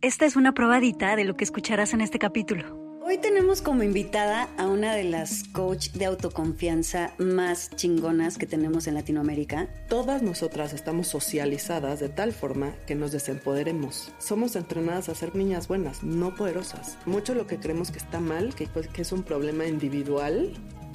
Esta es una probadita de lo que escucharás en este capítulo. Hoy tenemos como invitada a una de las coach de autoconfianza más chingonas que tenemos en Latinoamérica. Todas nosotras estamos socializadas de tal forma que nos desempoderemos. Somos entrenadas a ser niñas buenas, no poderosas. Mucho lo que creemos que está mal, que, pues, que es un problema individual,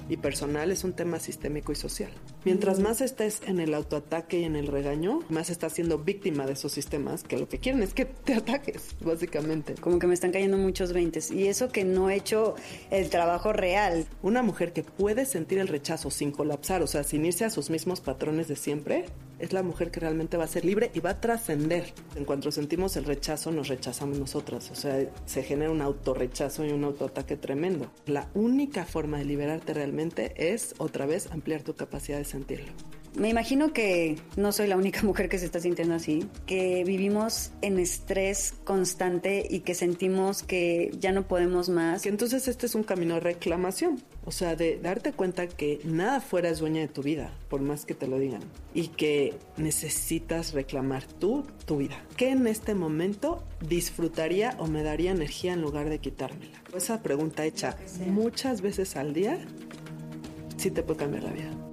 y personal es un tema sistémico y social. Mientras más estés en el autoataque y en el regaño, más estás siendo víctima de esos sistemas que lo que quieren es que te ataques, básicamente. Como que me están cayendo muchos veintes. Y eso que no he hecho el trabajo real. Una mujer que puede sentir el rechazo sin colapsar, o sea, sin irse a sus mismos patrones de siempre, es la mujer que realmente va a ser libre y va a trascender. En cuanto sentimos el rechazo, nos rechazamos nosotras. O sea, se genera un autorrechazo y un autoataque tremendo. La única forma de liberarte realmente es, otra vez, ampliar tu capacidad de sentirlo. Me imagino que no soy la única mujer que se está sintiendo así, que vivimos en estrés constante y que sentimos que ya no podemos más. Que entonces este es un camino de reclamación, o sea, de darte cuenta que nada fuera es dueña de tu vida, por más que te lo digan, y que necesitas reclamar tú tu vida. ¿Qué en este momento disfrutaría o me daría energía en lugar de quitármela? Esa pregunta hecha muchas veces al día sí te puede cambiar la vida.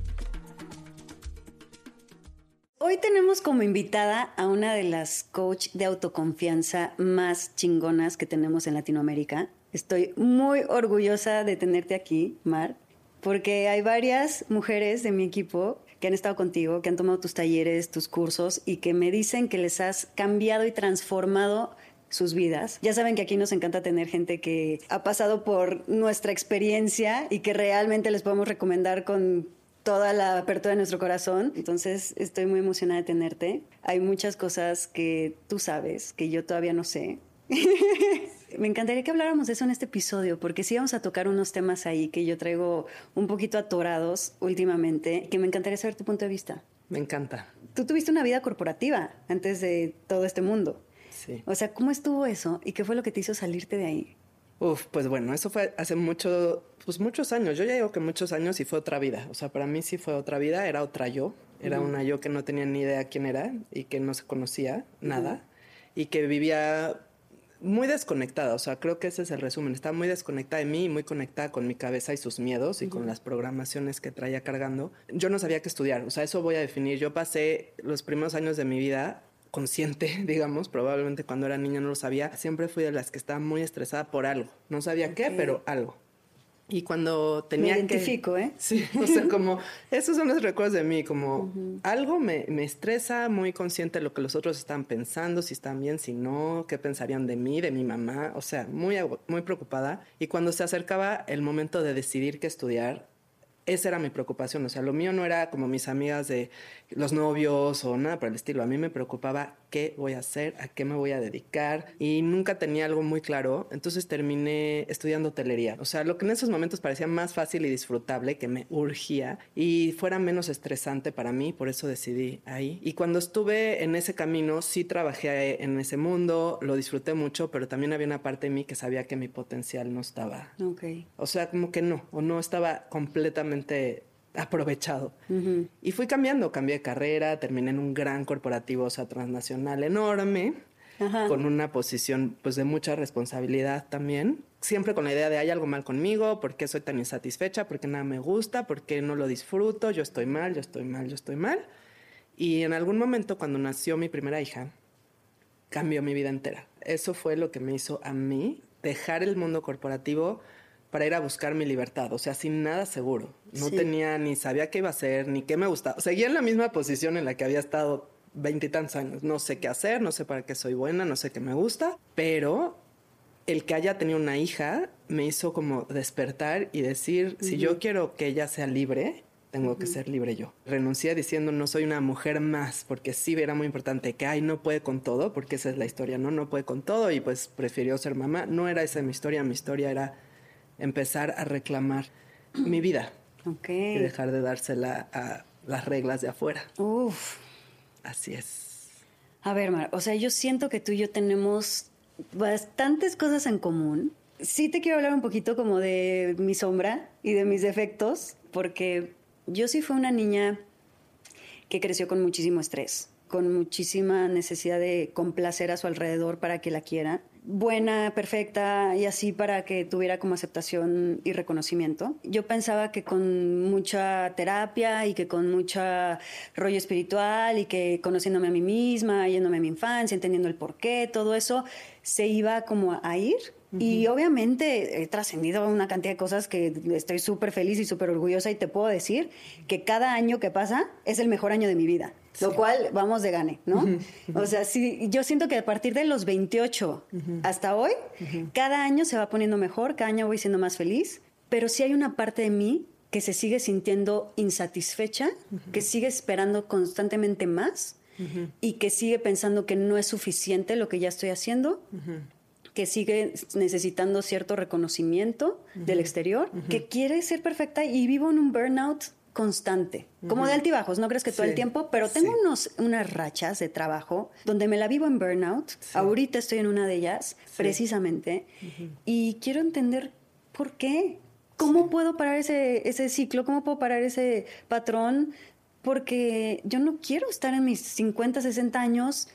Hoy tenemos como invitada a una de las coach de autoconfianza más chingonas que tenemos en Latinoamérica. Estoy muy orgullosa de tenerte aquí, Mar, porque hay varias mujeres de mi equipo que han estado contigo, que han tomado tus talleres, tus cursos y que me dicen que les has cambiado y transformado sus vidas. Ya saben que aquí nos encanta tener gente que ha pasado por nuestra experiencia y que realmente les podemos recomendar con toda la apertura de nuestro corazón. Entonces estoy muy emocionada de tenerte. Hay muchas cosas que tú sabes, que yo todavía no sé. Me encantaría que habláramos de eso en este episodio, porque sí vamos a tocar unos temas ahí que yo traigo un poquito atorados últimamente, que me encantaría saber tu punto de vista. Me encanta. Tú tuviste una vida corporativa antes de todo este mundo. Sí. O sea, ¿cómo estuvo eso? ¿Y qué fue lo que te hizo salirte de ahí? Uf, pues bueno, eso fue hace mucho, pues muchos años. Yo ya digo que muchos años y fue otra vida. O sea, para mí sí fue otra vida, era otra yo. Era una yo que no tenía ni idea quién era y que no se conocía nada y que vivía muy desconectada. O sea, creo que ese es el resumen. Estaba muy desconectada de mí y muy conectada con mi cabeza y sus miedos y con las programaciones que traía cargando. Yo no sabía qué estudiar. O sea, eso voy a definir. Yo pasé los primeros años de mi vida consciente, digamos, probablemente cuando era niña no lo sabía, siempre fui de las que estaba muy estresada por algo. No sabía qué, pero algo. Y cuando tenía me identifico, ¿eh? Sí, o sea, como esos son los recuerdos de mí, como algo me, me, estresa, muy consciente de lo que los otros están pensando, si están bien, si no, qué pensarían de mí, de mi mamá, o sea, muy, muy preocupada. Y cuando se acercaba el momento de decidir qué estudiar, esa era mi preocupación. O sea, lo mío no era como mis amigas de los novios o nada por el estilo. A mí me preocupaba qué voy a hacer, a qué me voy a dedicar y nunca tenía algo muy claro. Entonces terminé estudiando hotelería. O sea, lo que en esos momentos parecía más fácil y disfrutable, que me urgía y fuera menos estresante para mí, por eso decidí ahí. Y cuando estuve en ese camino, sí trabajé en ese mundo, lo disfruté mucho, pero también había una parte de mí que sabía que mi potencial no estaba. Ok. O sea, como que no, o no estaba completamente aprovechado. Y fui cambiando, cambié de carrera, terminé en un gran corporativo, o sea, transnacional enorme, con una posición pues de mucha responsabilidad también, siempre con la idea de hay algo mal conmigo, por qué soy tan insatisfecha, por qué nada me gusta, por qué no lo disfruto, yo estoy mal, yo estoy mal, yo estoy mal. Y en algún momento cuando nació mi primera hija, cambió mi vida entera. Eso fue lo que me hizo a mí dejar el mundo corporativo para ir a buscar mi libertad, o sea, sin nada seguro. No Sí. tenía ni sabía qué iba a hacer, ni qué me gustaba. Seguía en la misma posición en la que había estado veintitantos años. No sé qué hacer, no sé para qué soy buena, no sé qué me gusta, pero el que haya tenido una hija me hizo como despertar y decir, si yo quiero que ella sea libre, tengo que ser libre yo. Renuncié diciendo no soy una mujer más, porque sí era muy importante que, ay, no puede con todo, porque esa es la historia, ¿no? No puede con todo y pues prefirió ser mamá. No era esa mi historia, mi historia era empezar a reclamar mi vida Ok. y dejar de dársela a las reglas de afuera. Uf. Así es. A ver, Mar, o sea, yo siento que tú y yo tenemos bastantes cosas en común. Sí te quiero hablar un poquito como de mi sombra y de mis defectos, porque yo sí fui una niña que creció con muchísimo estrés, con muchísima necesidad de complacer a su alrededor para que la quiera. Buena, perfecta y así para que tuviera como aceptación y reconocimiento. Yo pensaba que con mucha terapia y que con mucha rollo espiritual y que conociéndome a mí misma, yéndome a mi infancia, entendiendo el porqué, todo eso se iba como a ir. Y obviamente he trascendido una cantidad de cosas que estoy súper feliz y súper orgullosa y te puedo decir que cada año que pasa es el mejor año de mi vida, lo cual vamos de gane, ¿no? O sea, sí, yo siento que a partir de los 28 hasta hoy, cada año se va poniendo mejor, cada año voy siendo más feliz, pero sí hay una parte de mí que se sigue sintiendo insatisfecha, que sigue esperando constantemente más y que sigue pensando que no es suficiente lo que ya estoy haciendo que sigue necesitando cierto reconocimiento del exterior, que quiere ser perfecta y vivo en un burnout constante, como de altibajos, no crees que todo el tiempo, pero tengo sí. unos, unas rachas de trabajo donde me la vivo en burnout, ahorita estoy en una de ellas, precisamente, y quiero entender por qué, cómo puedo parar ese, ese ciclo, cómo puedo parar ese patrón, porque yo no quiero estar en mis 50, 60 años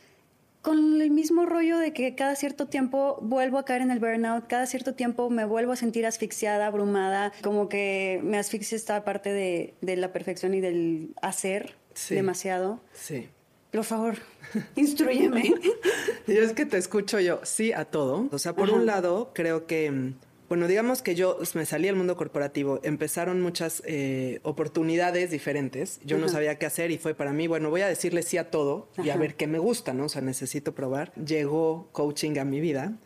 con el mismo rollo de que cada cierto tiempo vuelvo a caer en el burnout, cada cierto tiempo me vuelvo a sentir asfixiada, abrumada, como que me asfixia esta parte de, de la perfección y del hacer Sí. demasiado. Sí. Por favor, instruyeme. Yo es que te escucho yo, sí a todo. O sea, por un lado, creo que, mm, bueno, digamos que yo me salí al mundo corporativo, empezaron muchas eh, oportunidades diferentes, yo no sabía qué hacer y fue para mí, bueno, voy a decirle sí a todo y a ver qué me gusta, ¿no? O sea, necesito probar. Llegó coaching a mi vida.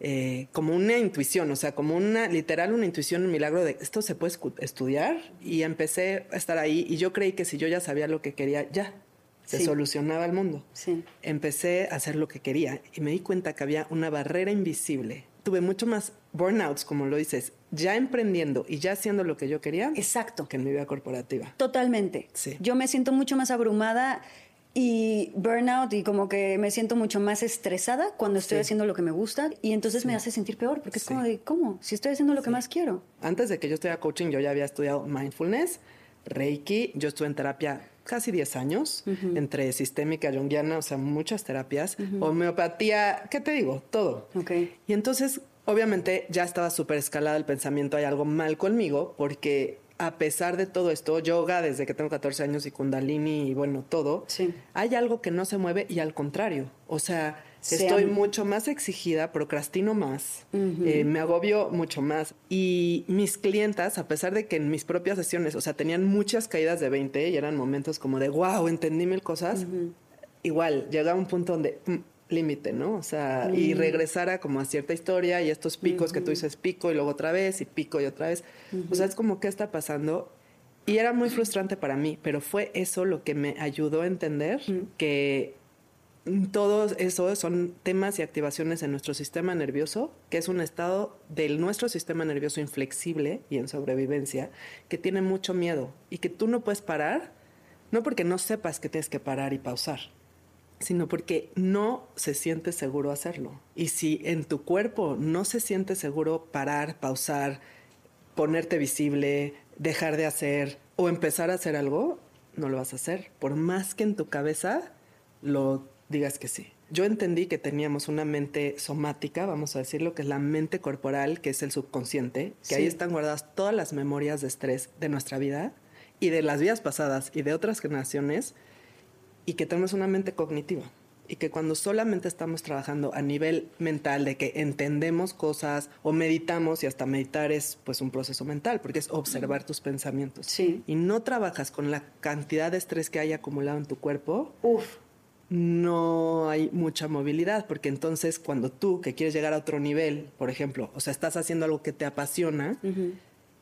eh, como una intuición, o sea, como una, literal, una intuición, un milagro de esto se puede estudiar y empecé a estar ahí y yo creí que si yo ya sabía lo que quería, ya, se Sí. solucionaba el mundo Sí. empecé a hacer lo que quería y me di cuenta que había una barrera invisible. Tuve mucho más burnouts, como lo dices, ya emprendiendo y ya haciendo lo que yo quería Exacto. que en mi vida corporativa. Totalmente. Sí. Yo me siento mucho más abrumada y burnout y como que me siento mucho más estresada cuando estoy Sí. haciendo lo que me gusta y entonces me hace sentir peor porque es Sí. como de, ¿cómo? Si estoy haciendo lo que más quiero. Antes de que yo estudiara coaching, yo ya había estudiado mindfulness, Reiki, yo estuve en terapia casi 10 años, entre sistémica, junguiana, o sea, muchas terapias, homeopatía, ¿qué te digo? Todo. Ok. Y entonces, obviamente, ya estaba súper escalada el pensamiento, hay algo mal conmigo, porque a pesar de todo esto, yoga desde que tengo 14 años y kundalini y bueno, todo, Sí. hay algo que no se mueve y al contrario, o sea, Se estoy mucho más exigida, procrastino más, eh, me agobio mucho más. Y mis clientas, a pesar de que en mis propias sesiones, o sea, tenían muchas caídas de 20 y eran momentos como de, wow, entendí mil cosas, igual llegaba un punto donde... mm, límite, ¿no? O sea, y regresara como a cierta historia y estos picos que tú dices pico y luego otra vez y pico y otra vez. O sea, es como, ¿qué está pasando? Y era muy frustrante para mí, pero fue eso lo que me ayudó a entender que todo eso son temas y activaciones en nuestro sistema nervioso, que es un estado del nuestro sistema nervioso inflexible y en sobrevivencia, que tiene mucho miedo y que tú no puedes parar, no porque no sepas que tienes que parar y pausar, sino porque no se siente seguro hacerlo. Y si en tu cuerpo no se siente seguro parar, pausar, ponerte visible, dejar de hacer o empezar a hacer algo, no lo vas a hacer. Por más que en tu cabeza lo digas que sí. Yo entendí que teníamos una mente somática, vamos a decirlo, que es la mente corporal, que es el subconsciente, que ahí están guardadas todas las memorias de estrés de nuestra vida y de las vidas pasadas y de otras generaciones, y que tenemos una mente cognitiva. Y que cuando solamente estamos trabajando a nivel mental, de que entendemos cosas o meditamos, y hasta meditar es pues un proceso mental, porque es observar tus pensamientos. Sí. Y no trabajas con la cantidad de estrés que hay acumulado en tu cuerpo, Uf. No hay mucha movilidad, porque entonces cuando tú que quieres llegar a otro nivel, por ejemplo, o sea, estás haciendo algo que te apasiona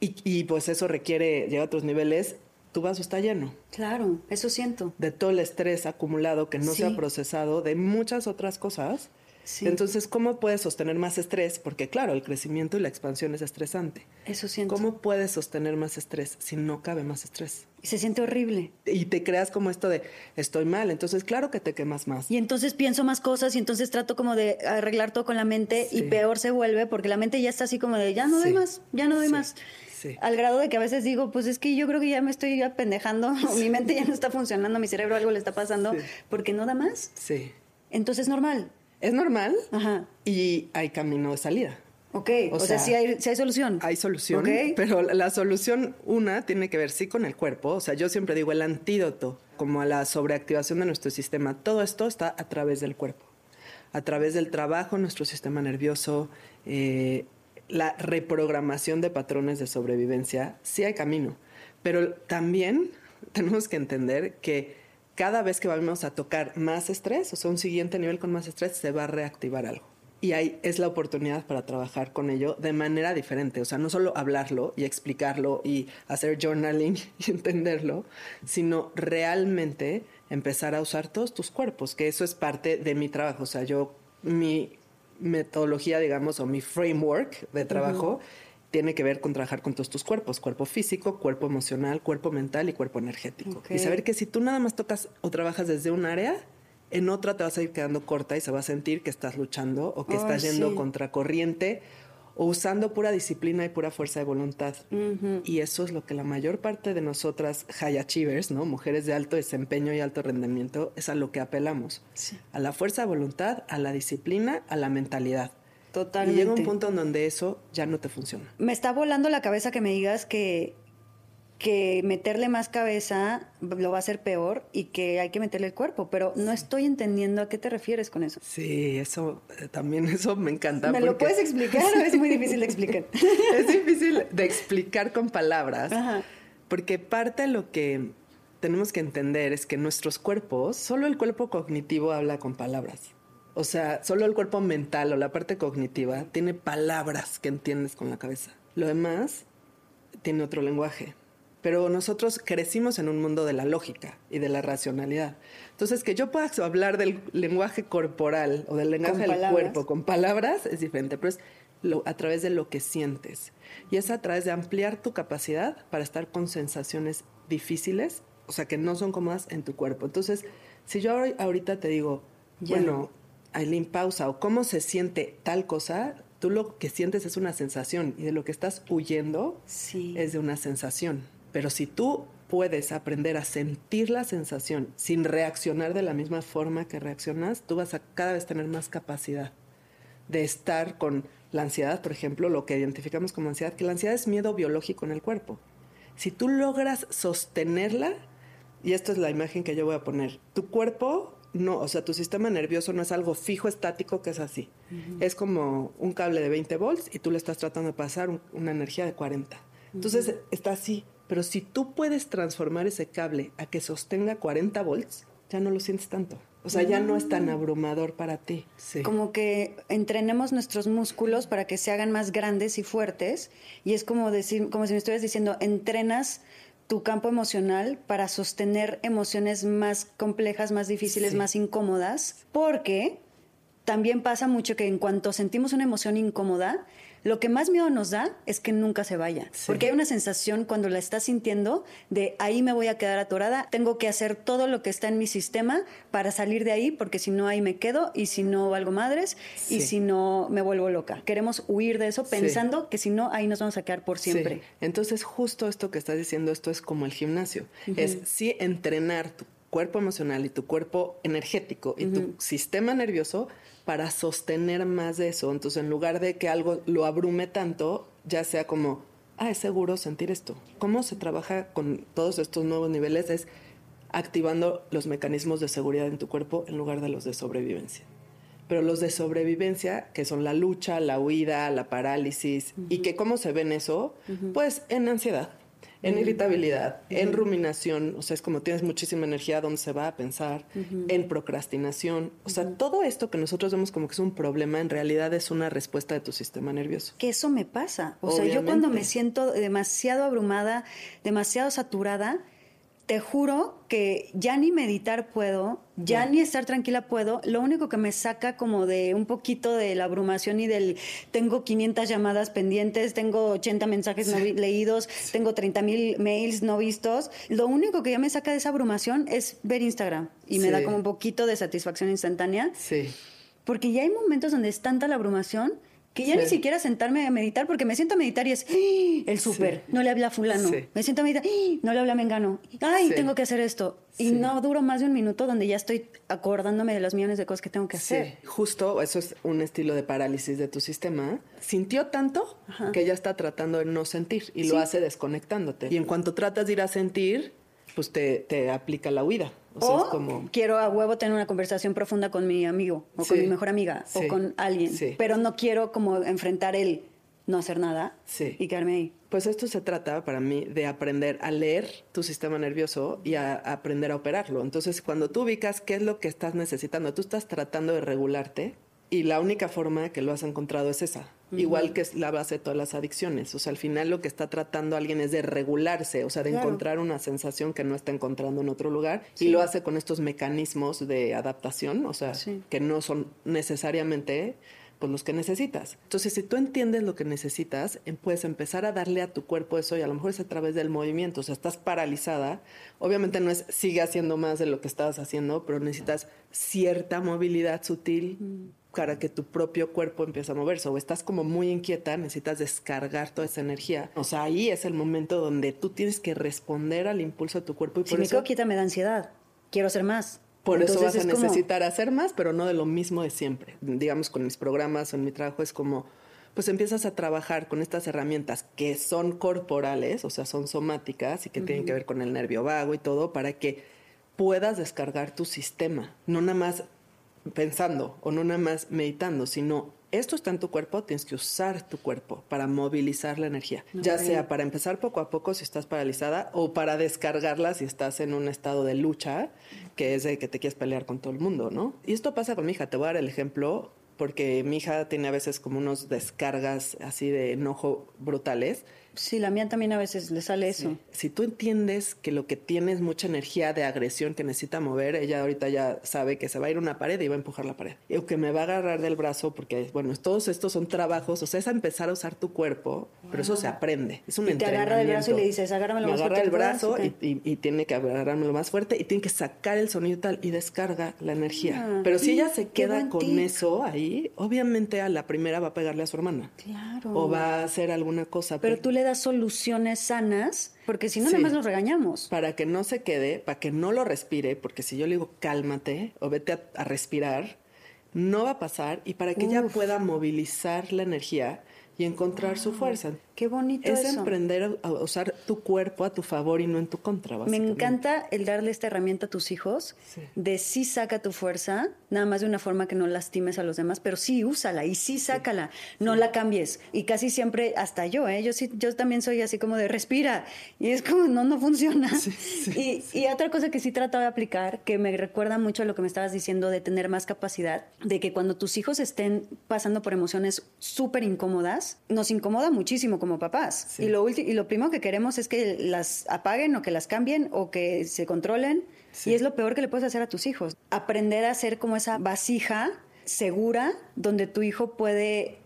y, y, pues eso requiere llegar a otros niveles, tu vaso está lleno Claro, eso siento. de todo el estrés acumulado que no se ha procesado, de muchas otras cosas. Entonces, ¿cómo puedes sostener más estrés? Porque claro, el crecimiento y la expansión es estresante. Eso siento. ¿Cómo puedes sostener más estrés si no cabe más estrés? Y se siente horrible. Y te creas como esto de estoy mal, entonces claro que te quemas más. Y entonces pienso más cosas y entonces trato como de arreglar todo con la mente y peor se vuelve porque la mente ya está así como de ya no doy más, ya no doy más. Al grado de que a veces digo, pues es que yo creo que ya me estoy apendejando, mi mente ya no está funcionando, mi cerebro algo le está pasando, porque no da más. Sí. Entonces es normal. Es normal Ajá. y hay camino de salida. Ok, o, sea, sí hay, hay, solución. Hay solución, pero la solución, una, tiene que ver sí con el cuerpo. O sea, yo siempre digo el antídoto, como a la sobreactivación de nuestro sistema. Todo esto está a través del cuerpo, a través del trabajo nuestro sistema nervioso, eh, la reprogramación de patrones de sobrevivencia, sí hay camino, pero también tenemos que entender que cada vez que vamos a tocar más estrés, o sea, un siguiente nivel con más estrés, se va a reactivar algo. Y ahí es la oportunidad para trabajar con ello de manera diferente. O sea, no solo hablarlo y explicarlo y hacer journaling y entenderlo, sino realmente empezar a usar todos tus cuerpos, que eso es parte de mi trabajo. O sea, yo, mi metodología, digamos, o mi framework de trabajo tiene que ver con trabajar con todos tus cuerpos, cuerpo físico, cuerpo emocional, cuerpo mental y cuerpo energético. Y saber que si tú nada más tocas o trabajas desde un área, en otra te vas a ir quedando corta y se va a sentir que estás luchando o que estás yendo contra corriente o usando pura disciplina y pura fuerza de voluntad. Y eso es lo que la mayor parte de nosotras high achievers, ¿no? Mujeres de alto desempeño y alto rendimiento, es a lo que apelamos. A la fuerza de voluntad, a la disciplina, a la mentalidad. Totalmente. Y llega un punto en donde eso ya no te funciona. Me está volando la cabeza que me digas que que meterle más cabeza lo va a hacer peor y que hay que meterle el cuerpo, pero no estoy entendiendo a qué te refieres con eso. Sí, eso eh, también eso me encanta. ¿Me lo puedes explicar o es muy difícil de explicar? es difícil de explicar con palabras, porque parte de lo que tenemos que entender es que nuestros cuerpos, solo el cuerpo cognitivo habla con palabras. O sea, solo el cuerpo mental o la parte cognitiva tiene palabras que entiendes con la cabeza. Lo demás tiene otro lenguaje pero nosotros crecimos en un mundo de la lógica y de la racionalidad. Entonces, que yo pueda hablar del lenguaje corporal o del lenguaje del cuerpo con palabras es diferente, pero es a través de lo que sientes. Y es a través de ampliar tu capacidad para estar con sensaciones difíciles, o sea, que no son cómodas en tu cuerpo. Entonces, si yo ahorita te digo, bueno, Aileen, pausa, o cómo se siente tal cosa, tú lo que sientes es una sensación y de lo que estás huyendo es de una sensación. Pero si tú puedes aprender a sentir la sensación sin reaccionar de la misma forma que reaccionas, tú vas a cada vez tener más capacidad de estar con la ansiedad, por ejemplo, lo que identificamos como ansiedad, que la ansiedad es miedo biológico en el cuerpo. Si tú logras sostenerla, y esta es la imagen que yo voy a poner, tu cuerpo no, o sea, tu sistema nervioso no es algo fijo, estático, que es así. Es como un cable de 20 volts y tú le estás tratando de pasar una energía de 40. Entonces está así, pero si tú puedes transformar ese cable a que sostenga 40 volts, ya no lo sientes tanto. O sea, ya no es tan mm. abrumador para ti. Como que entrenemos nuestros músculos para que se hagan más grandes y fuertes. Y es como decir, como si me estuvieras diciendo, entrenas tu campo emocional para sostener emociones más complejas, más difíciles, más incómodas. Porque también pasa mucho que en cuanto sentimos una emoción incómoda, lo que más miedo nos da es que nunca se vaya, porque hay una sensación cuando la estás sintiendo de ahí me voy a quedar atorada, tengo que hacer todo lo que está en mi sistema para salir de ahí, porque si no ahí me quedo y si no valgo madres y si no me vuelvo loca. Queremos huir de eso pensando que si no ahí nos vamos a quedar por siempre. Entonces justo esto que estás diciendo, esto es como el gimnasio, es sí entrenar tu cuerpo emocional y tu cuerpo energético y tu sistema nervioso para sostener más de eso. Entonces, en lugar de que algo lo abrume tanto, ya sea como, ah, es seguro sentir esto. ¿Cómo se trabaja con todos estos nuevos niveles? Es activando los mecanismos de seguridad en tu cuerpo en lugar de los de sobrevivencia. Pero los de sobrevivencia, que son la lucha, la huida, la parálisis, y que cómo se ven eso, pues en ansiedad, en irritabilidad, en ruminación, o sea, es como tienes muchísima energía, ¿dónde se va a pensar? En procrastinación, o sea, todo esto que nosotros vemos como que es un problema, en realidad es una respuesta de tu sistema nervioso. Que eso me pasa, o sea, yo cuando me siento demasiado abrumada, demasiado saturada, te juro que ya ni meditar puedo, ya ni estar tranquila puedo. Lo único que me saca como de un poquito de la abrumación y del tengo 500 llamadas pendientes, tengo 80 mensajes no leídos, tengo 30 mil mails no vistos. Lo único que ya me saca de esa abrumación es ver Instagram y me da como un poquito de satisfacción instantánea. Sí. Porque ya hay momentos donde es tanta la abrumación que ya ni siquiera sentarme a meditar, porque me siento a meditar y es ¡Ah! el súper, no le habla a fulano. Me siento a meditar, ¡Ah! no le habla a Mengano. Ay, tengo que hacer esto. Y no duro más de un minuto donde ya estoy acordándome de las millones de cosas que tengo que hacer. Justo, eso es un estilo de parálisis de tu sistema. Sintió tanto que ya está tratando de no sentir y lo hace desconectándote. Y en cuanto tratas de ir a sentir, pues te, te aplica la huida. O, como... quiero a huevo tener una conversación profunda con mi amigo o con mi mejor amiga o con alguien, pero no quiero como enfrentar el no hacer nada y quedarme ahí. Pues esto se trata para mí de aprender a leer tu sistema nervioso y a, aprender a operarlo. Entonces, cuando tú ubicas qué es lo que estás necesitando, tú estás tratando de regularte y la única forma que lo has encontrado es esa, igual que es la base de todas las adicciones. O sea, al final lo que está tratando alguien es de regularse, o sea, de encontrar una sensación que no está encontrando en otro lugar. Y lo hace con estos mecanismos de adaptación, o sea, que no son necesariamente pues, los que necesitas. Entonces, si tú entiendes lo que necesitas, em, puedes empezar a darle a tu cuerpo eso y a lo mejor es a través del movimiento. O sea, estás paralizada. Obviamente no es sigue haciendo más de lo que estabas haciendo, pero necesitas cierta movilidad sutil para que tu propio cuerpo empiece a moverse o estás como muy inquieta, necesitas descargar toda esa energía. O sea, ahí es el momento donde tú tienes que responder al impulso de tu cuerpo. Y si me quedo quieta me da ansiedad, quiero hacer más. Por eso vas a necesitar hacer más, pero no de lo mismo de siempre. Digamos, con mis programas o en mi trabajo es como, pues empiezas a trabajar con estas herramientas que son corporales, o sea, son somáticas y que tienen que ver con el nervio vago y todo, para que puedas descargar tu sistema. No nada más pensando o no nada más meditando, sino esto está en tu cuerpo, tienes que usar tu cuerpo para movilizar la energía, ya sea para empezar poco a poco si estás paralizada o para descargarla si estás en un estado de lucha, que es de que te quieres pelear con todo el mundo, ¿no? Y esto pasa con mi hija, te voy a dar el ejemplo porque mi hija tiene a veces como unos descargas así de enojo brutales Sí, la mía también a veces le sale eso. Si tú entiendes que lo que tiene es mucha energía de agresión que necesita mover, ella ahorita ya sabe que se va a ir a una pared y va a empujar la pared. O que me va a agarrar del brazo porque, bueno, todos estos son trabajos, o sea, es empezar a usar tu cuerpo, pero eso se aprende. Es un y te agarra del brazo y le dices, agárramelo más fuerte. agarra el brazo y, tiene que agarrármelo más fuerte y tiene que sacar el sonido tal y descarga la energía. Ah, pero si ella se queda con eso ahí, obviamente a la primera va a pegarle a su hermana. Claro. O va a hacer alguna cosa. Pero tú le das soluciones sanas, porque si no, nada más lo regañamos. Para que no se quede, para que no lo respire, porque si yo le digo cálmate o vete a, respirar, no va a pasar y para que ella pueda movilizar la energía y encontrar su fuerza. Qué bonito es emprender a usar tu cuerpo a tu favor y no en tu contra. Me encanta el darle esta herramienta a tus hijos de sí saca tu fuerza, nada más de una forma que no lastimes a los demás, pero sí úsala y sí sácala, no la cambies. Y casi siempre, hasta yo, ¿eh? yo sí, yo también soy así como de respira y es como no no funciona. y, y otra cosa que sí trato de aplicar, que me recuerda mucho a lo que me estabas diciendo de tener más capacidad, de que cuando tus hijos estén pasando por emociones súper incómodas, nos incomoda muchísimo como papás. Y, lo y lo primero que queremos es que las apaguen o que las cambien o que se controlen. Y es lo peor que le puedes hacer a tus hijos. Aprender a ser como esa vasija segura donde tu hijo puede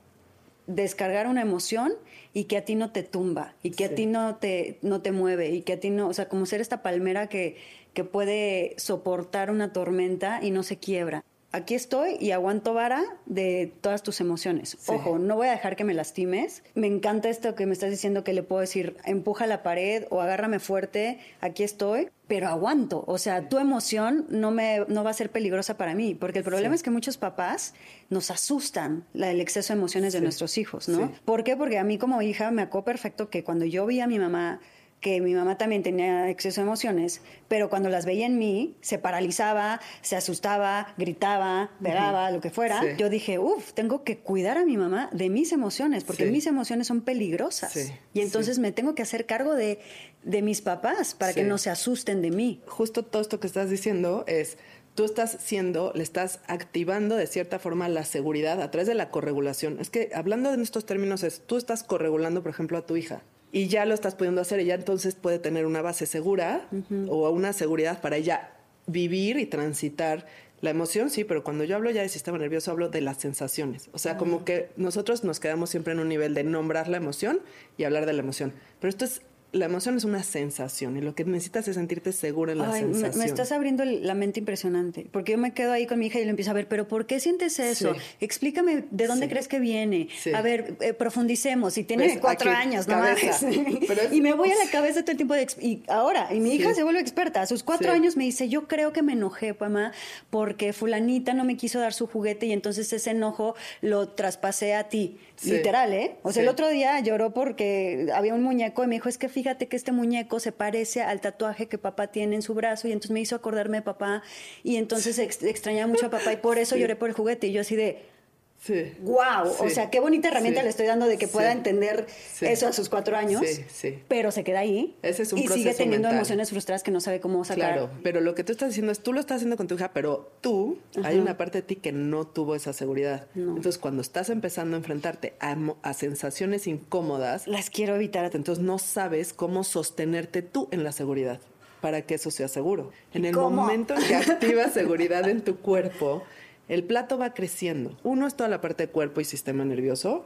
descargar una emoción y que a ti no te tumba y que a ti no te, no te mueve y que a ti no, o sea, como ser esta palmera que, que puede soportar una tormenta y no se quiebra aquí estoy y aguanto vara de todas tus emociones. Ojo, no voy a dejar que me lastimes. Me encanta esto que me estás diciendo que le puedo decir, empuja la pared o agárrame fuerte, aquí estoy, pero aguanto. O sea, tu emoción no, me, no va a ser peligrosa para mí, porque el problema es que muchos papás nos asustan el exceso de emociones de nuestros hijos, ¿no? ¿Por qué? Porque a mí como hija me acuerdo perfecto que cuando yo vi a mi mamá que mi mamá también tenía exceso de emociones, pero cuando las veía en mí, se paralizaba, se asustaba, gritaba, pegaba, lo que fuera. Yo dije, uff, tengo que cuidar a mi mamá de mis emociones, porque mis emociones son peligrosas. y entonces me tengo que hacer cargo de, de mis papás para que no se asusten de mí. Justo todo esto que estás diciendo es tú estás siendo, le estás activando de cierta forma la seguridad a través de la corregulación. Es que hablando en estos términos es, tú estás corregulando, por ejemplo, a tu hija. Y ya lo estás pudiendo hacer, ella entonces puede tener una base segura o una seguridad para ella vivir y transitar la emoción, sí, pero cuando yo hablo ya de sistema nervioso, hablo de las sensaciones. O sea, como que nosotros nos quedamos siempre en un nivel de nombrar la emoción y hablar de la emoción. Pero esto es la emoción es una sensación y lo que necesitas es sentirte segura en la sensación. Me, estás abriendo la mente impresionante, porque yo me quedo ahí con mi hija y le empiezo a ver, pero ¿por qué sientes eso? Explícame de dónde crees que viene. A ver, eh, profundicemos. Y tienes pues, cuatro años, ¿no? y me voy a la cabeza todo el tiempo de... Y ahora, y mi hija se vuelve experta. A sus cuatro años me dice, yo creo que me enojé, mamá, porque fulanita no me quiso dar su juguete y entonces ese enojo lo traspasé a ti. Literal, ¿eh? O sea, el otro día lloró porque había un muñeco y me dijo, es que fíjate que este muñeco se parece al tatuaje que papá tiene en su brazo y entonces me hizo acordarme de papá y entonces extrañaba mucho a papá y por eso lloré por el juguete y yo así de Sí. ¡Wow! o sea, qué bonita herramienta le estoy dando de que pueda entender eso a sus cuatro años. Sí, Pero se queda ahí. Ese es un y sigue teniendo emociones frustradas que no sabe cómo sacar. Claro, pero lo que tú estás diciendo es, tú lo estás haciendo con tu hija, pero tú, hay una parte de ti que no tuvo esa seguridad. Entonces, cuando estás empezando a enfrentarte a, sensaciones incómodas... Las quiero evitar. Entonces, no sabes cómo sostenerte tú en la seguridad para que eso sea seguro. En el momento en que activas seguridad en tu cuerpo el plato va creciendo. Uno es toda la parte de cuerpo y sistema nervioso,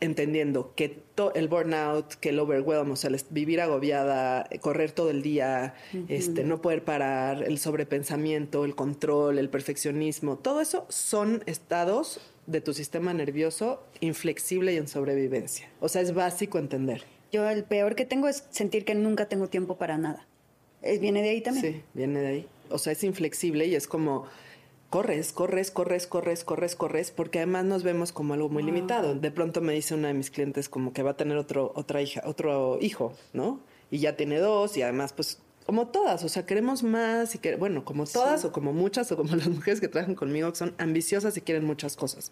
entendiendo que el burnout, que el overwhelm, o sea, vivir agobiada, correr todo el día, este, no poder parar, el sobrepensamiento, el control, el perfeccionismo, todo eso son estados de tu sistema nervioso inflexible y en sobrevivencia. O sea, es básico entender. Yo el peor que tengo es sentir que nunca tengo tiempo para nada. ¿Viene de ahí también? Sí, viene de ahí. O sea, es inflexible y es como corres, corres, corres, corres, corres, corres, porque además nos vemos como algo muy limitado. De pronto me dice una de mis clientes como que va a tener otro, otra hija, otro hijo, ¿no? Y ya tiene dos y además pues como todas, o sea, queremos más y que, bueno, como todas o como muchas o como las mujeres que trabajan conmigo que son ambiciosas y quieren muchas cosas.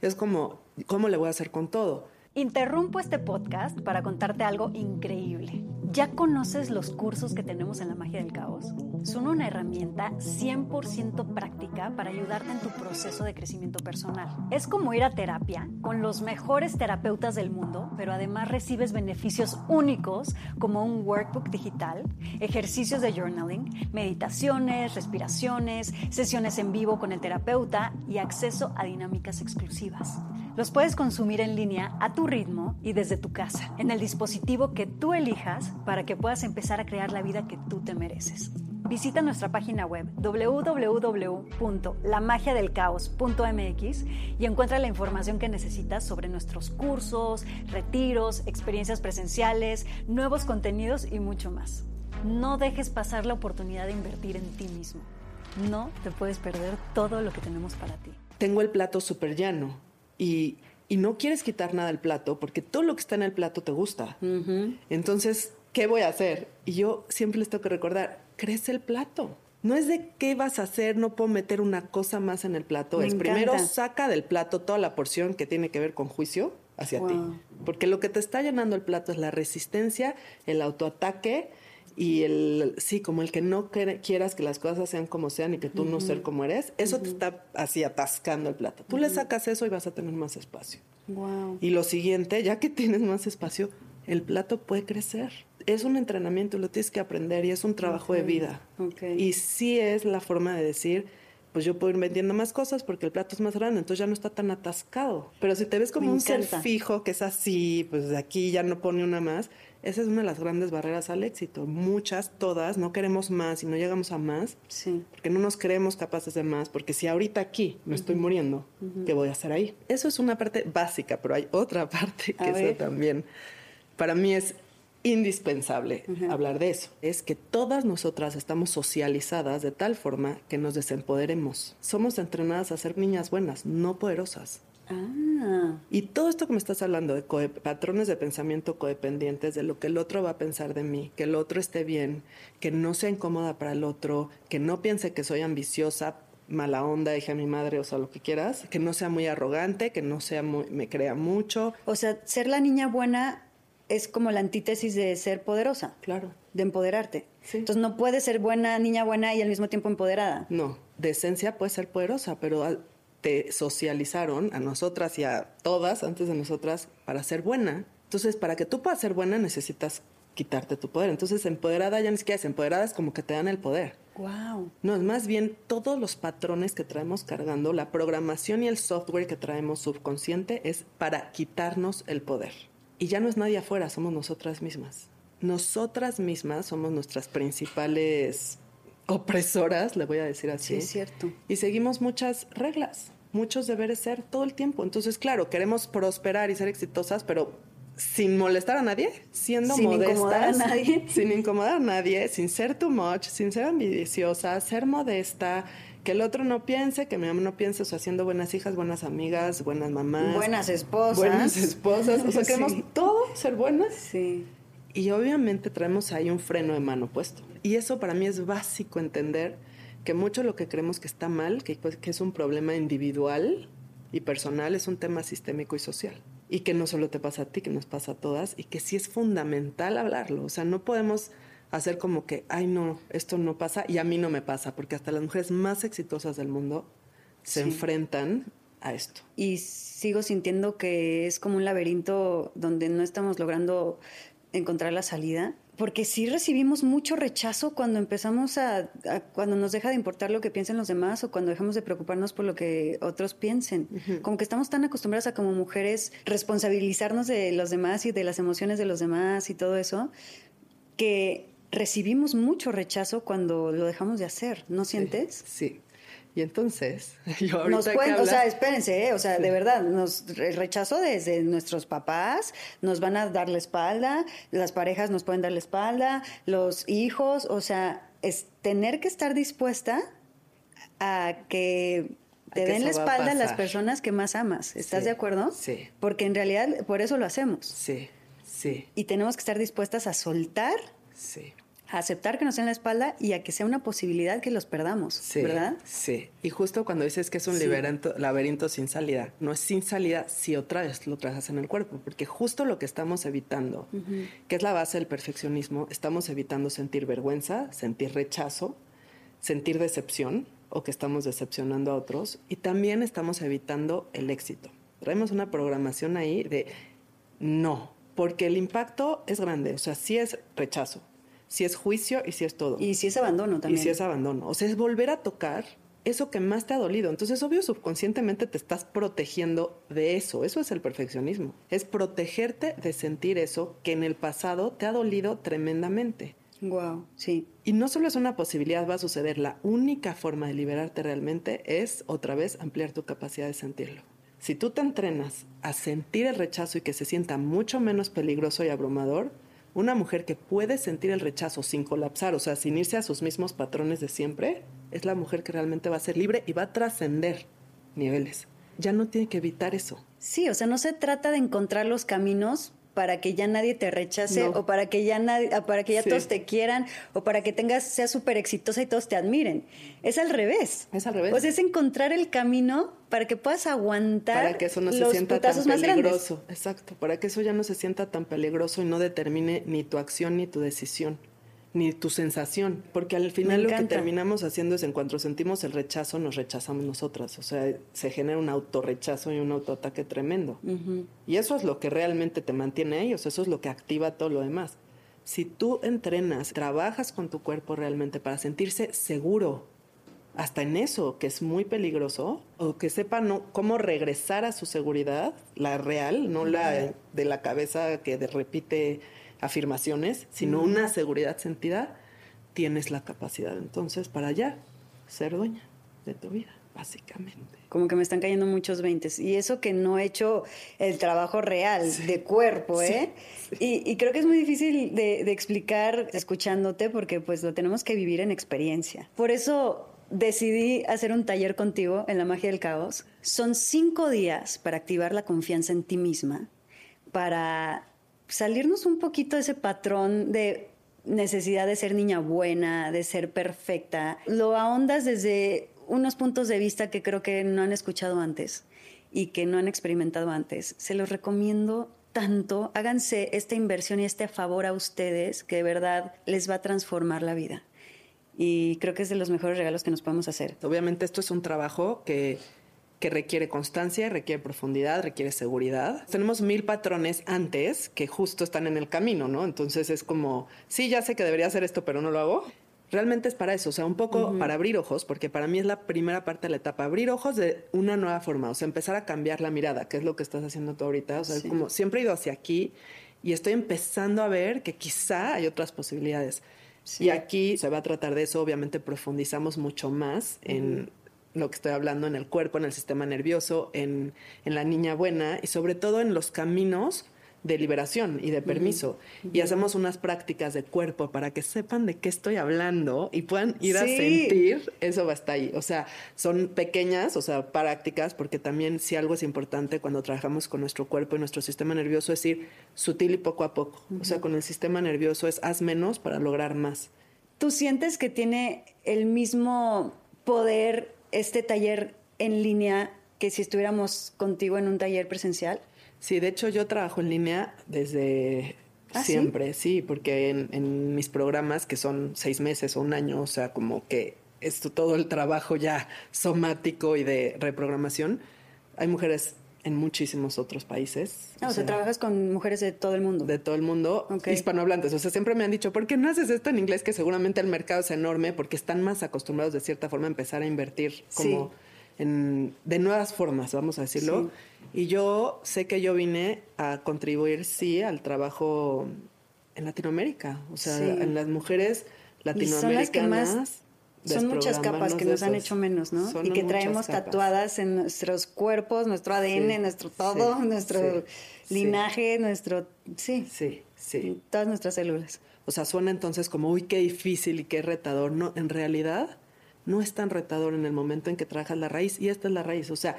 Es como, ¿cómo le voy a hacer con todo? Interrumpo este podcast para contarte algo increíble. ¿Ya conoces los cursos que tenemos en la magia del caos? Son una herramienta 100% práctica para ayudarte en tu proceso de crecimiento personal. Es como ir a terapia con los mejores terapeutas del mundo, pero además recibes beneficios únicos como un workbook digital, ejercicios de journaling, meditaciones, respiraciones, sesiones en vivo con el terapeuta y acceso a dinámicas exclusivas. Los puedes consumir en línea a tu ritmo y desde tu casa, en el dispositivo que tú elijas para que puedas empezar a crear la vida que tú te mereces. Visita nuestra página web www.lamagiadelcaos.mx y encuentra la información que necesitas sobre nuestros cursos, retiros, experiencias presenciales, nuevos contenidos y mucho más. No dejes pasar la oportunidad de invertir en ti mismo. No te puedes perder todo lo que tenemos para ti. Tengo el plato súper llano y, no quieres quitar nada del plato porque todo lo que está en el plato te gusta. Entonces, ¿qué voy a hacer? Y yo siempre les tengo que recordar, crece el plato. No es de qué vas a hacer, no puedo meter una cosa más en el plato. es primero saca del plato toda la porción que tiene que ver con juicio hacia ti. Porque lo que te está llenando el plato es la resistencia, el autoataque y el, sí, como el que no quieras que las cosas sean como sean y que tú no ser como eres, eso te está así atascando el plato. Tú le sacas eso y vas a tener más espacio. Y lo siguiente, ya que tienes más espacio, el plato puede crecer. Es un entrenamiento, lo tienes que aprender y es un trabajo de vida. Y sí es la forma de decir, pues yo puedo ir vendiendo más cosas porque el plato es más grande, entonces ya no está tan atascado. Pero si te ves como un ser fijo, que es así, pues de aquí ya no pone una más, esa es una de las grandes barreras al éxito. Muchas, todas, no queremos más y no llegamos a más sí. porque no nos creemos capaces de más, porque si ahorita aquí me estoy muriendo, ¿qué voy a hacer ahí? Eso es una parte básica, pero hay otra parte que eso también para mí es indispensable hablar de eso. Es que todas nosotras estamos socializadas de tal forma que nos desempoderemos. Somos entrenadas a ser niñas buenas, no poderosas. Ah. Y todo esto que me estás hablando de patrones de pensamiento codependientes, de lo que el otro va a pensar de mí, que el otro esté bien, que no sea incómoda para el otro, que no piense que soy ambiciosa, mala onda, hija de mi madre, o sea, lo que quieras, que no sea muy arrogante, que no sea muy, me crea mucho. O sea, ser la niña buena es como la antítesis de ser poderosa. Claro. De empoderarte. Entonces no puedes ser buena, niña buena y al mismo tiempo empoderada. No, de esencia puede ser poderosa, pero te socializaron a nosotras y a todas antes de nosotras para ser buena. Entonces, para que tú puedas ser buena, necesitas quitarte tu poder. Entonces, empoderada ya ni siquiera es empoderada, es como que te dan el poder. Wow. No, es más bien todos los patrones que traemos cargando, la programación y el software que traemos subconsciente es para quitarnos el poder. Y ya no es nadie afuera, somos nosotras mismas. Nosotras mismas somos nuestras principales opresoras, le voy a decir así. Sí, es cierto. Y seguimos muchas reglas, muchos deberes ser todo el tiempo. Entonces, claro, queremos prosperar y ser exitosas, pero sin molestar a nadie, siendo Sin modestas, incomodar a nadie. sin incomodar a nadie, sin ser too much, sin ser ambiciosa, ser modesta, que el otro no piense, que mi mamá no piense, o sea, siendo buenas hijas, buenas amigas, buenas mamás, Buenas esposas. buenas esposas, o sea, queremos Sí. todo ser buenas. Sí. Y obviamente traemos ahí un freno de mano puesto. Y eso para mí es básico entender que mucho lo que creemos que está mal, que, pues, que es un problema individual y personal, es un tema sistémico y social. Y que no solo te pasa a ti, que nos pasa a todas, y que sí es fundamental hablarlo. O sea, no podemos hacer como que, ay no, esto no pasa y a mí no me pasa, porque hasta las mujeres más exitosas del mundo se Sí. enfrentan a esto. Y sigo sintiendo que es como un laberinto donde no estamos logrando encontrar la salida. Porque sí recibimos mucho rechazo cuando empezamos a, a- cuando nos deja de importar lo que piensen los demás o cuando dejamos de preocuparnos por lo que otros piensen. Como que estamos tan acostumbradas a como mujeres responsabilizarnos de los demás y de las emociones de los demás y todo eso, que recibimos mucho rechazo cuando lo dejamos de hacer, ¿no sientes? Sí. Y entonces, yo Nos pueden, o sea, espérense, ¿eh? o sea, de verdad, nos re- rechazó desde nuestros papás, nos van a dar la espalda, las parejas nos pueden dar la espalda, los hijos, o sea, es tener que estar dispuesta a que te den la a espalda a las personas que más amas. ¿Estás Sí, de acuerdo? sí. Porque en realidad por eso lo hacemos. Sí, sí, Y tenemos que estar dispuestas a soltar, sí. A aceptar que nos den la espalda y a que sea una posibilidad que los perdamos, Sí, ¿verdad? Sí. Y justo cuando dices que es un Sí. laberinto, laberinto sin salida, no es sin salida si otra vez lo trajas en el cuerpo, porque justo lo que estamos evitando, que es la base del perfeccionismo, estamos evitando sentir vergüenza, sentir rechazo, sentir decepción o que estamos decepcionando a otros y también estamos evitando el éxito. Traemos una programación ahí de no, porque el impacto es grande, o sea, sí es rechazo, sí es juicio y sí es todo. Y si es abandono también. Y si es abandono. O sea, es volver a tocar eso que más te ha dolido. Entonces, obvio, subconscientemente te estás protegiendo de eso. Eso es el perfeccionismo. Es protegerte de sentir eso que en el pasado te ha dolido tremendamente. Wow, sí. Y no solo es una posibilidad, va a suceder. La única forma de liberarte realmente es, otra vez, ampliar tu capacidad de sentirlo. Si tú te entrenas a sentir el rechazo y que se sienta mucho menos peligroso y abrumador, una mujer que puede sentir el rechazo sin colapsar, o sea, sin irse a sus mismos patrones de siempre, es la mujer que realmente va a ser libre y va a trascender niveles. Ya no tiene que evitar eso. Sí, o sea, no se trata de encontrar los caminos para que ya nadie te rechace No. o para que ya nadie, ah, para que ya Sí. todos te quieran o para que tengas seas súper exitosa y todos te admiren. Es al revés. Es al revés. O sea, es encontrar el camino para que puedas aguantar para que eso no se los sienta tan peligroso. Exacto, para que eso ya no se sienta tan peligroso y no determine ni tu acción ni tu decisión, ni tu sensación, porque al final lo que terminamos haciendo es en cuanto sentimos el rechazo nos rechazamos nosotras, o sea, se genera un autorrechazo y un autoataque tremendo. Y eso es lo que realmente te mantiene o sea, eso es lo que activa todo lo demás. Si tú entrenas, trabajas con tu cuerpo realmente para sentirse seguro, hasta en eso, que es muy peligroso, o que sepa no, cómo regresar a su seguridad, la real, no la de la cabeza que de- repite afirmaciones, sino una seguridad sentida, tienes la capacidad entonces para ya ser dueña de tu vida, básicamente. Como que me están cayendo muchos veintes. Y eso que no he hecho el trabajo real de cuerpo, ¿eh? Y, y creo que es muy difícil de, de explicar escuchándote porque pues lo tenemos que vivir en experiencia. Por eso decidí hacer un taller contigo en la magia del caos. Son cinco días para activar la confianza en ti misma, para salirnos un poquito de ese patrón de necesidad de ser niña buena, de ser perfecta. Lo ahondas desde unos puntos de vista que creo que no han escuchado antes y que no han experimentado antes. Se los recomiendo tanto. Háganse esta inversión y este favor a ustedes que de verdad les va a transformar la vida. Y creo que es de los mejores regalos que nos podemos hacer. Obviamente esto es un trabajo que que requiere constancia, requiere profundidad, requiere seguridad. Tenemos mil patrones antes que justo están en el camino, ¿no? Entonces es como, sí, ya sé que debería hacer esto, pero no lo hago. Realmente es para eso, o sea, un poco para abrir ojos, porque para mí es la primera parte de la etapa, abrir ojos de una nueva forma, o sea, empezar a cambiar la mirada, que es lo que estás haciendo tú ahorita, o sea, como siempre he ido hacia aquí y estoy empezando a ver que quizá hay otras posibilidades. Y aquí se va a tratar de eso, obviamente profundizamos mucho más en lo que estoy hablando en el cuerpo, en el sistema nervioso, en, en la niña buena y sobre todo en los caminos de liberación y de permiso. Y hacemos unas prácticas de cuerpo para que sepan de qué estoy hablando y puedan ir a sentir, eso va a estar ahí. O sea, son pequeñas, o sea, prácticas, porque también si algo es importante cuando trabajamos con nuestro cuerpo y nuestro sistema nervioso es ir sutil y poco a poco. O sea, con el sistema nervioso es haz menos para lograr más. ¿Tú sientes que tiene el mismo poder este taller en línea que si estuviéramos contigo en un taller presencial? Sí, de hecho yo trabajo en línea desde ¿Ah, siempre, ¿sí? porque en, mis programas, que son seis meses o un año, o sea, como que esto todo el trabajo ya somático y de reprogramación, hay mujeres en muchísimos otros países. Ah, o, sea, trabajas con mujeres de todo el mundo. De todo el mundo, hispanohablantes. O sea, siempre me han dicho, ¿por qué no haces esto en inglés? Que seguramente el mercado es enorme porque están más acostumbrados de cierta forma a empezar a invertir como en, de nuevas formas, vamos a decirlo. Y yo sé que yo vine a contribuir, sí, al trabajo en Latinoamérica. O sea, en las mujeres latinoamericanas son muchas capas que nos han hecho menos, ¿no? y que traemos tatuadas en nuestros cuerpos, nuestro ADN, nuestro todo, nuestro linaje, nuestro... Sí. Sí, sí. Todas nuestras células. O sea, suena entonces como, uy, qué difícil y qué retador. No, en realidad no es tan retador en el momento en que trabajas la raíz y esta es la raíz. O sea,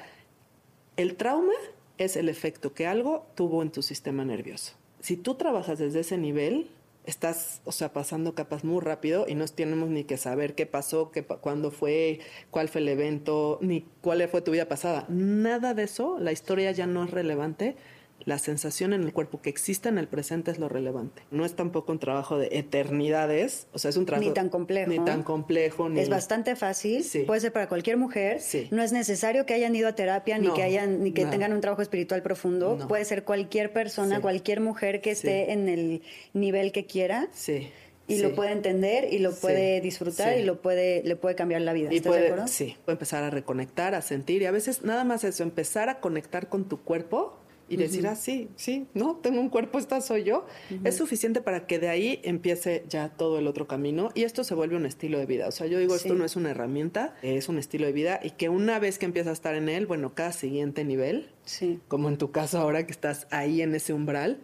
el trauma es el efecto que algo tuvo en tu sistema nervioso. Si tú trabajas desde ese nivel, estás, o sea, pasando capas muy rápido y no tenemos ni que saber qué pasó, qué, cuándo fue, cuál fue el evento, ni cuál fue tu vida pasada. Nada de eso, la historia ya no es relevante la sensación en el cuerpo que exista en el presente es lo relevante. No es tampoco un trabajo de eternidades, o sea, es un trabajo... Ni tan complejo. Ni tan complejo. Ni... Es bastante fácil, puede ser para cualquier mujer. No es necesario que hayan ido a terapia, ni que, hayan, ni que tengan un trabajo espiritual profundo. Puede ser cualquier persona, cualquier mujer que esté en el nivel que quiera. Sí y lo puede entender y lo puede disfrutar y lo puede le puede cambiar la vida. ¿Estás de acuerdo? Sí, puede empezar a reconectar, a sentir y a veces nada más eso, empezar a conectar con tu cuerpo y decir, ah, sí, sí, no, tengo un cuerpo, esta soy yo, es suficiente para que de ahí empiece ya todo el otro camino y esto se vuelve un estilo de vida. O sea, yo digo, esto no es una herramienta, es un estilo de vida y que una vez que empiezas a estar en él, bueno, cada siguiente nivel, sí. como en tu caso ahora que estás ahí en ese umbral,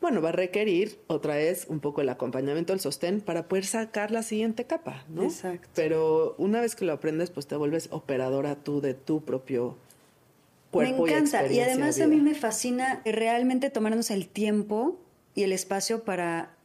bueno, va a requerir otra vez un poco el acompañamiento, el sostén para poder sacar la siguiente capa, ¿no? Exacto. Pero una vez que lo aprendes, pues te vuelves operadora tú de tu propio me encanta. Y, además a mí me fascina realmente tomarnos el tiempo y el espacio para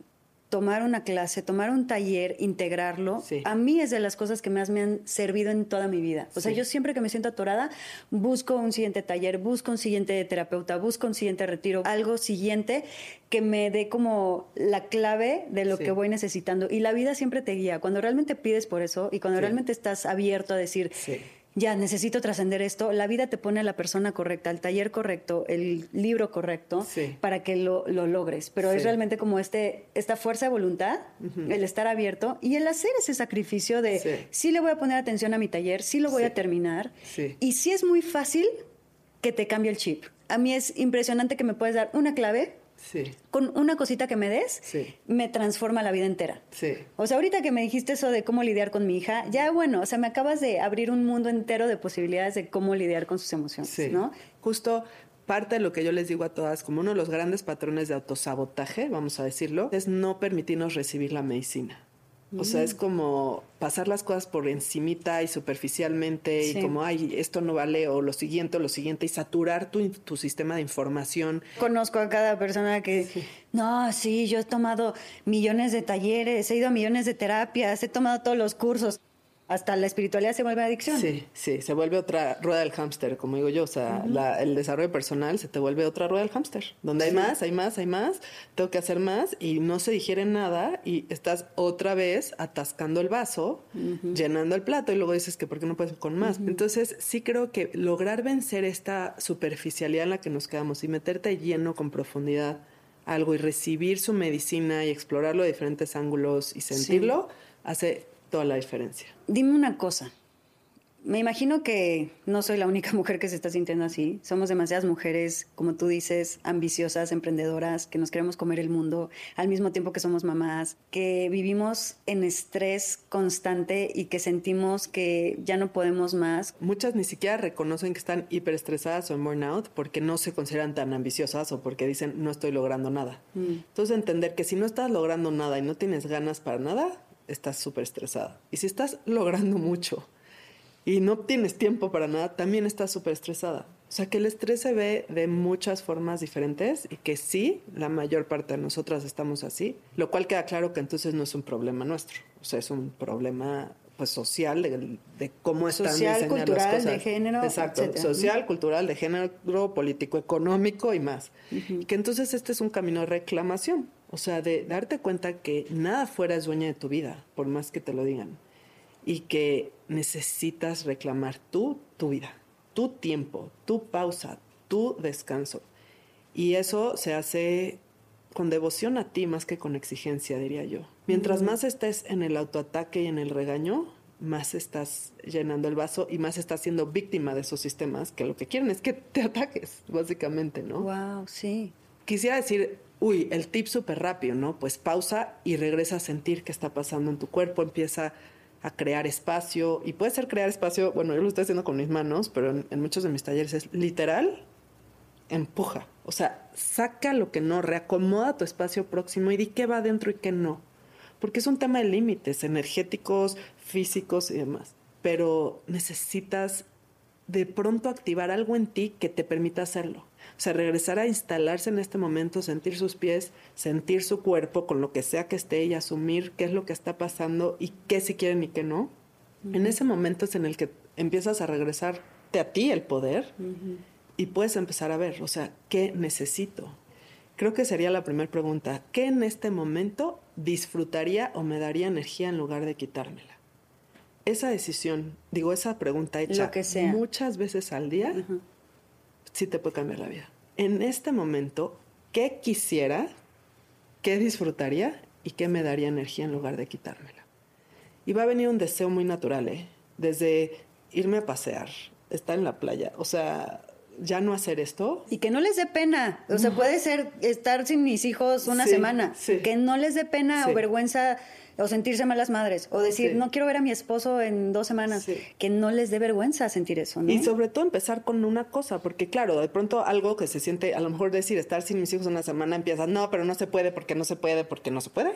tomar una clase, tomar un taller, integrarlo, a mí es de las cosas que más me han servido en toda mi vida. O sea, yo siempre que me siento atorada, busco un siguiente taller, busco un siguiente terapeuta, busco un siguiente retiro, algo siguiente que me dé como la clave de lo que voy necesitando. Y la vida siempre te guía. Cuando realmente pides por eso y cuando realmente estás abierto a decir ya necesito trascender esto, la vida te pone a la persona correcta, el taller correcto, el libro correcto para que lo, logres. Pero es realmente como este, esta fuerza de voluntad, el estar abierto y el hacer ese sacrificio de sí. le voy a poner atención a mi taller, sí lo voy a terminar. Y sí es muy fácil que te cambie el chip. A mí es impresionante que me puedes dar una clave con una cosita que me des, me transforma la vida entera. O sea, ahorita que me dijiste eso de cómo lidiar con mi hija, ya bueno, o sea, me acabas de abrir un mundo entero de posibilidades de cómo lidiar con sus emociones, ¿no? Justo parte de lo que yo les digo a todas, como uno de los grandes patrones de autosabotaje, vamos a decirlo, es no permitirnos recibir la medicina. O sea, es como pasar las cosas por encimita y superficialmente y como, ay, esto no vale o lo siguiente o lo siguiente y saturar tu, tu sistema de información. Conozco a cada persona que, no, sí, yo he tomado millones de talleres, he ido a millones de terapias, he tomado todos los cursos. Hasta la espiritualidad se vuelve adicción. Sí, sí, se vuelve otra rueda del hámster, como digo yo. O sea, la- el desarrollo personal se te vuelve otra rueda del hámster, donde hay más, hay más, hay más, tengo que hacer más y no se digiere nada y estás otra vez atascando el vaso, llenando el plato y luego dices que por qué no puedes con más. Entonces, sí creo que lograr vencer esta superficialidad en la que nos quedamos y meterte lleno con profundidad algo y recibir su medicina y explorarlo de diferentes ángulos y sentirlo, hace toda la diferencia. Dime una cosa. Me imagino que no soy la única mujer que se está sintiendo así. Somos demasiadas mujeres, como tú dices, ambiciosas, emprendedoras, que nos queremos comer el mundo al mismo tiempo que somos mamás, que vivimos en estrés constante y que sentimos que ya no podemos más. Muchas ni siquiera reconocen que están hiperestresadas o en burnout porque no se consideran tan ambiciosas o porque dicen no estoy logrando nada. Entonces entender que si no estás logrando nada y no tienes ganas para nada, estás súper estresada. Y si estás logrando mucho y no tienes tiempo para nada, también estás súper estresada. O sea que el estrés se ve de muchas formas diferentes y que sí, la mayor parte de nosotras estamos así, lo cual queda claro que entonces no es un problema nuestro, o sea, es un problema pues social de, de cómo están Social, diseñadas cultural, las cosas. de género, Exacto, etcétera. social, cultural, de género, político, económico y más. Y que entonces este es un camino de reclamación, o sea, de darte cuenta que nada fuera es dueña de tu vida, por más que te lo digan, y que necesitas reclamar tú tu vida, tu tiempo, tu pausa, tu descanso. Y eso se hace con devoción a ti más que con exigencia, diría yo. Mientras más estés en el autoataque y en el regaño, más estás llenando el vaso y más estás siendo víctima de esos sistemas que lo que quieren es que te ataques, básicamente, ¿no? Wow, sí. Quisiera decir, uy, el tip súper rápido, ¿no? Pues pausa y regresa a sentir qué está pasando en tu cuerpo, empieza a crear espacio y puede ser crear espacio, bueno, yo lo estoy haciendo con mis manos, pero en, muchos de mis talleres es literal, empuja, o sea, saca lo que no, reacomoda tu espacio próximo y di qué va adentro y qué no, porque es un tema de límites energéticos, físicos y demás, pero necesitas de pronto activar algo en ti que te permita hacerlo. O sea, regresar a instalarse en este momento, sentir sus pies, sentir su cuerpo con lo que sea que esté y asumir qué es lo que está pasando y qué si quieren y qué no. En ese momento es en el que empiezas a regresarte a ti el poder y puedes empezar a ver, o sea, ¿qué necesito? Creo que sería la primera pregunta. ¿Qué en este momento disfrutaría o me daría energía en lugar de quitármela? Esa decisión, digo, esa pregunta hecha Lo que sea. muchas veces al día, sí te puede cambiar la vida. En este momento, ¿qué quisiera, qué disfrutaría y qué me daría energía en lugar de quitármela? Y va a venir un deseo muy natural, ¿eh? Desde irme a pasear, estar en la playa, o sea, ya no hacer esto. Y que no les dé pena. O sea, puede ser estar sin mis hijos una Sí, semana. sí. Que no les dé pena Sí. o vergüenza o sentirse malas madres. O decir, Sí. no quiero ver a mi esposo en dos semanas. Sí. Que no les dé vergüenza sentir eso, ¿no? Y sobre todo empezar con una cosa, porque claro, de pronto algo que se siente, a lo mejor decir, estar sin mis hijos una semana, empiezas, no, pero no se puede, porque no se puede, porque no se puede,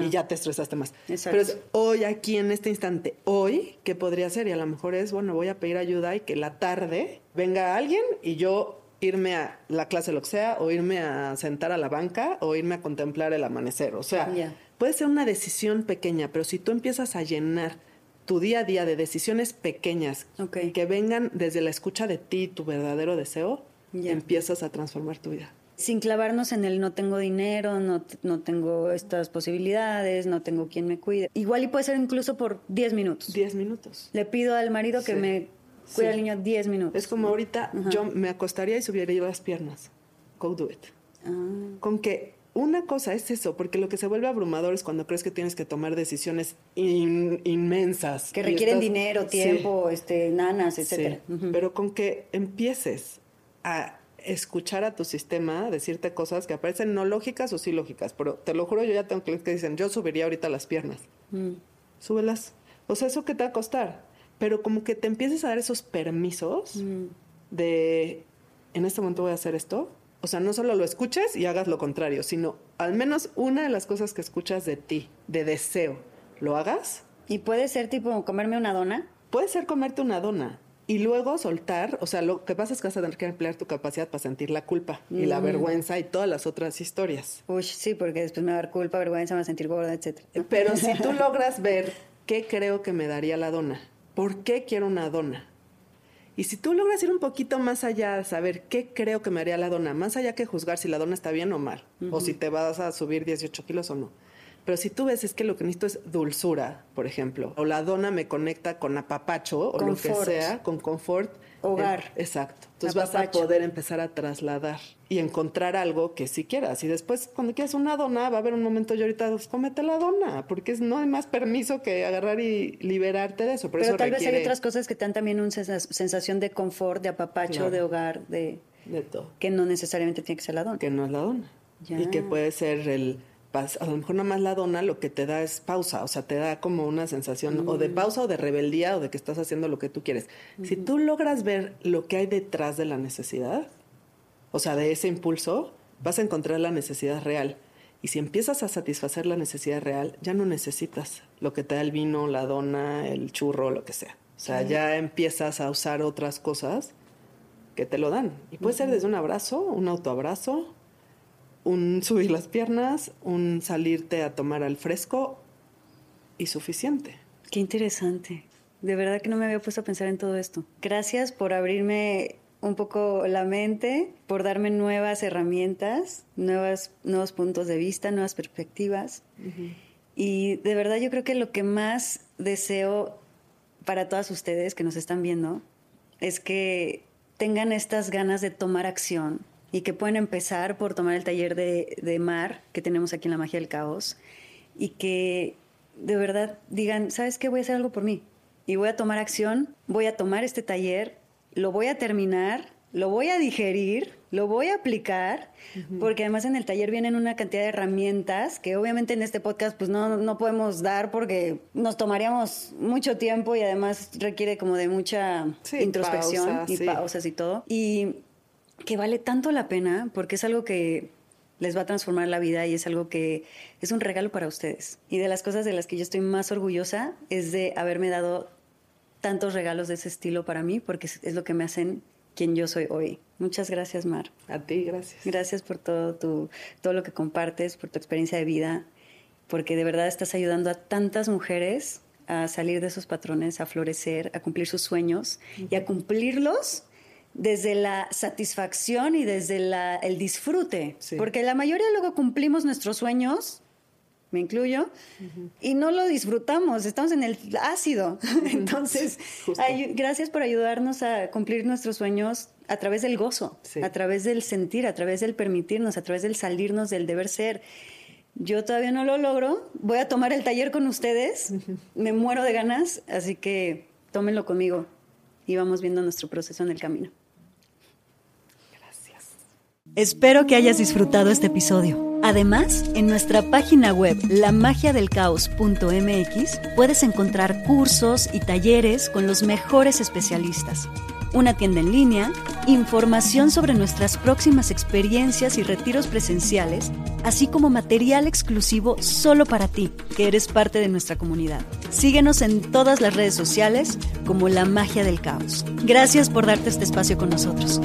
y ya te estresaste más. Exacto. Pero es hoy, aquí, en este instante, hoy, ¿qué podría ser? Y a lo mejor es, bueno, voy a pedir ayuda y que la tarde venga alguien y yo irme a la clase, lo que sea, o irme a sentar a la banca, o irme a contemplar el amanecer. O sea, Ya. Puede ser una decisión pequeña, pero si tú empiezas a llenar tu día a día de decisiones pequeñas que vengan desde la escucha de ti, tu verdadero deseo, Ya. empiezas a transformar tu vida. Sin clavarnos en el no tengo dinero, no, no tengo estas posibilidades, no tengo quien me cuide. Igual y puede ser incluso por 10 minutos. Diez minutos. Le pido al marido que me cuide Sí. al niño 10 minutos. Es como ahorita yo me acostaría y subiría las piernas. Go do it. Ah, Con que una cosa es eso, porque lo que se vuelve abrumador es cuando crees que tienes que tomar decisiones in- inmensas. que requieren estás- dinero, Sí. tiempo, este, nanas, Sí. Ujú. Pero con que empieces a escuchar a tu sistema, decirte cosas que aparecen no lógicas o sí lógicas, pero te lo juro, yo ya tengo clientes que dicen, yo subiría ahorita las piernas. Mm. Súbelas. O sea, ¿eso qué te va a costar? Pero como que te empieces a dar esos permisos Mm. de, en este momento voy a hacer esto. O sea, no solo lo escuches y hagas lo contrario, sino al menos una de las cosas que escuchas de ti, de deseo, lo hagas. Y puede ser tipo comerme una dona. Puede ser comerte una dona y luego soltar, o sea, lo que pasa es que vas a tener que emplear tu capacidad para sentir la culpa y la vergüenza y todas las otras historias. Uy, sí, porque después me va a dar culpa, vergüenza, me va a sentir gorda, etcétera. Pero si tú logras ver ¿qué creo que me daría la dona? ¿Por qué quiero una dona? Y si tú logras ir un poquito más allá, saber qué creo que me haría la dona, más allá que juzgar si la dona está bien o mal, o si te vas a subir 18 kilos o no. Pero si tú ves es que lo que necesito es dulzura, por ejemplo, o la dona me conecta con apapacho o lo que sea, con confort, Hogar. exacto. Entonces vas a poder empezar a trasladar y encontrar algo que sí quieras. Y después, cuando quieras una dona, va a haber un momento, yo ahorita, pues, cómete la dona, porque no hay más permiso que agarrar y liberarte de eso. Pero tal vez hay otras cosas que te dan también una sensación de confort, de apapacho, de hogar, de... De todo. Que no necesariamente tiene que ser la dona. Que no es la dona. Y que puede ser el a lo mejor nada más la dona lo que te da es pausa, o sea, te da como una sensación o de mm. pausa o de rebeldía o de que estás haciendo lo que tú quieres. Si tú logras ver lo que hay detrás de la necesidad, o sea, de ese impulso, vas a encontrar la necesidad real. Y si empiezas a satisfacer la necesidad real, ya no necesitas lo que te da el vino, la dona, el churro, lo que sea. O sea, ya empiezas a usar otras cosas que te lo dan. Y puede ser desde un abrazo, un autoabrazo, un subir las piernas, un salirte a tomar al fresco y suficiente. Qué interesante. De verdad que no me había puesto a pensar en todo esto. Gracias por abrirme un poco la mente, por darme nuevas herramientas, nuevas, nuevos puntos de vista, nuevas perspectivas. Y de verdad yo creo que lo que más deseo para todas ustedes que nos están viendo es que tengan estas ganas de tomar acción, y que pueden empezar por tomar el taller de, mar que tenemos aquí en la magia del caos y que de verdad digan, ¿sabes qué? Voy a hacer algo por mí y voy a tomar acción, voy a tomar este taller, lo voy a terminar, lo voy a digerir, lo voy a aplicar, porque además en el taller vienen una cantidad de herramientas que obviamente en este podcast pues no, no podemos dar porque nos tomaríamos mucho tiempo y además requiere como de mucha introspección y pausas y todo. Y que vale tanto la pena porque es algo que les va a transformar la vida y es algo que es un regalo para ustedes. Y de las cosas de las que yo estoy más orgullosa es de haberme dado tantos regalos de ese estilo para mí porque es lo que me hacen quien yo soy hoy. Muchas gracias, Mar. A ti, gracias. Gracias por todo tu todo lo que compartes, por tu experiencia de vida, porque de verdad estás ayudando a tantas mujeres a salir de esos patrones, a florecer, a cumplir sus sueños y a cumplirlos desde la satisfacción y desde el disfrute. Porque la mayoría luego cumplimos nuestros sueños, me incluyo, y no lo disfrutamos, estamos en el ácido. Entonces, gracias por ayudarnos a cumplir nuestros sueños a través del gozo, a través del sentir, a través del permitirnos, a través del salirnos del deber ser. Yo todavía no lo logro, voy a tomar el taller con ustedes, me muero de ganas, así que tómenlo conmigo y vamos viendo nuestro proceso en el camino. Espero que hayas disfrutado este episodio. Además, en nuestra página web lamagiadelcaos.mx puedes encontrar cursos y talleres con los mejores especialistas, una tienda en línea, información sobre nuestras próximas experiencias y retiros presenciales, así como material exclusivo solo para ti, que eres parte de nuestra comunidad. Síguenos en todas las redes sociales como La Magia del Caos. Gracias por darte este espacio con nosotros.